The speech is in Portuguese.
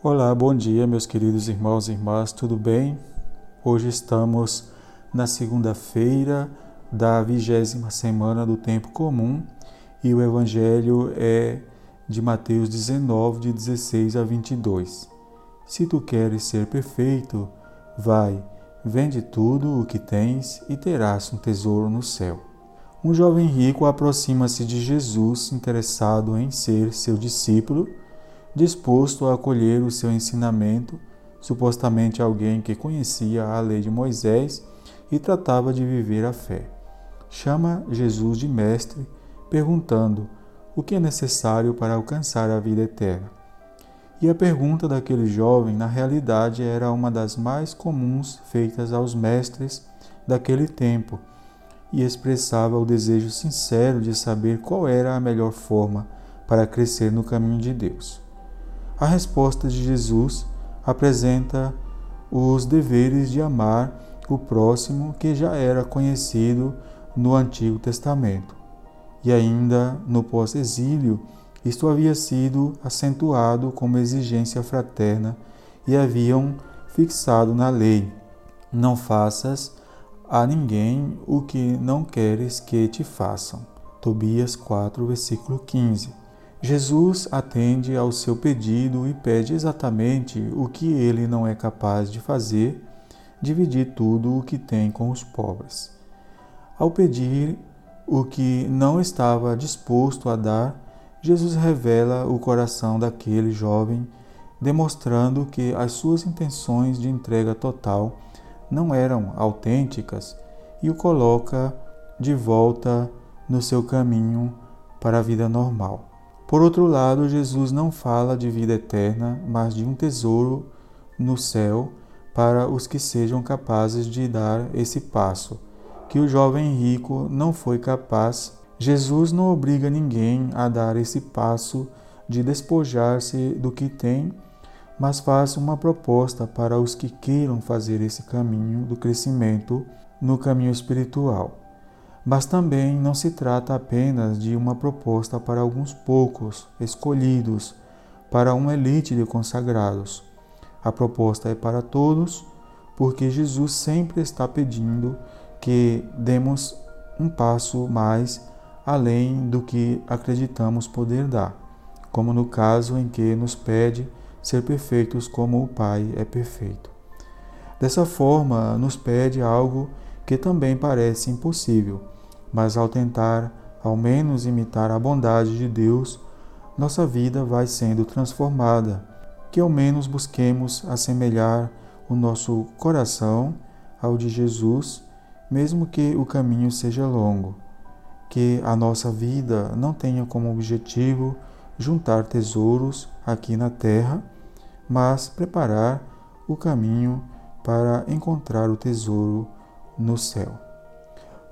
Olá, bom dia, meus queridos irmãos e irmãs, tudo bem? Hoje estamos na segunda-feira da vigésima semana do tempo comum e o Evangelho é de Mateus 19, de 16 a 22. Se tu queres ser perfeito, vai, vende tudo o que tens e terás um tesouro no céu. Um jovem rico aproxima-se de Jesus, interessado em ser seu discípulo disposto a acolher o seu ensinamento, supostamente alguém que conhecia a lei de Moisés e tratava de viver a fé. Chama Jesus de mestre, perguntando o que é necessário para alcançar a vida eterna. E a pergunta daquele jovem, na realidade, era uma das mais comuns feitas aos mestres daquele tempo e expressava o desejo sincero de saber qual era a melhor forma para crescer no caminho de Deus. A resposta de Jesus apresenta os deveres de amar o próximo que já era conhecido no Antigo Testamento. E ainda no pós-exílio, isto havia sido acentuado como exigência fraterna e haviam fixado na lei: não faças a ninguém o que não queres que te façam. Tobias 4, versículo 15. Jesus atende ao seu pedido e pede exatamente o que ele não é capaz de fazer, dividir tudo o que tem com os pobres. Ao pedir o que não estava disposto a dar, Jesus revela o coração daquele jovem, demonstrando que as suas intenções de entrega total não eram autênticas e o coloca de volta no seu caminho para a vida normal. Por outro lado, Jesus não fala de vida eterna, mas de um tesouro no céu para os que sejam capazes de dar esse passo, que o jovem rico não foi capaz. Jesus não obriga ninguém a dar esse passo de despojar-se do que tem, mas faz uma proposta para os que queiram fazer esse caminho do crescimento no caminho espiritual. Mas também não se trata apenas de uma proposta para alguns poucos escolhidos, para uma elite de consagrados. A proposta é para todos, porque Jesus sempre está pedindo que demos um passo mais além do que acreditamos poder dar, como no caso em que nos pede ser perfeitos como o Pai é perfeito. Dessa forma, nos pede algo que também parece impossível mas ao tentar ao menos imitar a bondade de Deus, nossa vida vai sendo transformada. Que ao menos busquemos assemelhar o nosso coração ao de Jesus, mesmo que o caminho seja longo. Que a nossa vida não tenha como objetivo juntar tesouros aqui na terra, mas preparar o caminho para encontrar o tesouro no céu.